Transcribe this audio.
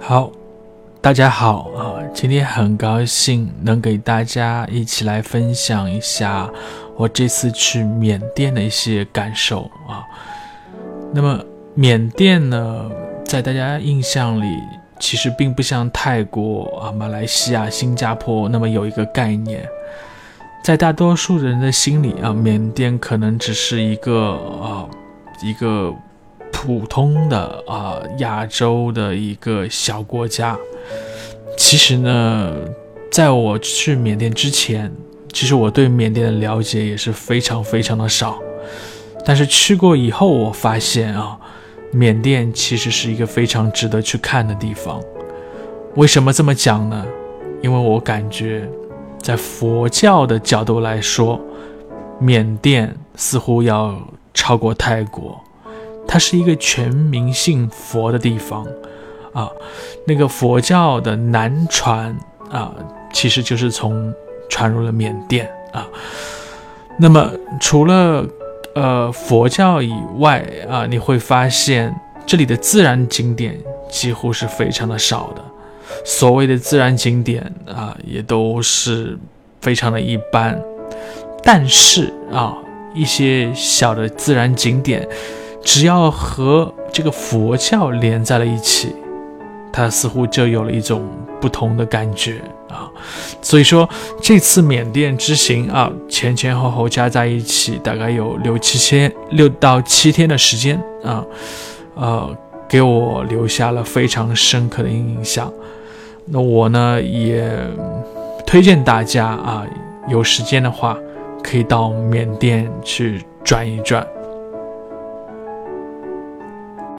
好大家好啊今天很高兴能给大家一起来分享一下我这次去缅甸的一些感受啊。那么缅甸呢在大家印象里其实并不像泰国啊马来西亚新加坡那么有一个概念。在大多数人的心里啊缅甸可能只是一个啊一个普通的啊，亚洲的一个小国家。其实呢，在我去缅甸之前，其实我对缅甸的了解也是非常非常的少。但是去过以后，我发现啊，缅甸其实是一个非常值得去看的地方。为什么这么讲呢？因为我感觉，在佛教的角度来说，缅甸似乎要超过泰国。它是一个全民信佛的地方，啊，那个佛教的南传啊，其实就是从传入了缅甸啊。那么除了呃佛教以外啊，你会发现这里的自然景点几乎是非常的少的。所谓的自然景点啊，也都是非常的一般。但是啊，一些小的自然景点。只要和这个佛教连在了一起，它似乎就有了一种不同的感觉啊。所以说这次缅甸之行啊，前前后后加在一起大概有六七千六到七天的时间啊，呃，给我留下了非常深刻的印象。那我呢也推荐大家啊，有时间的话可以到缅甸去转一转。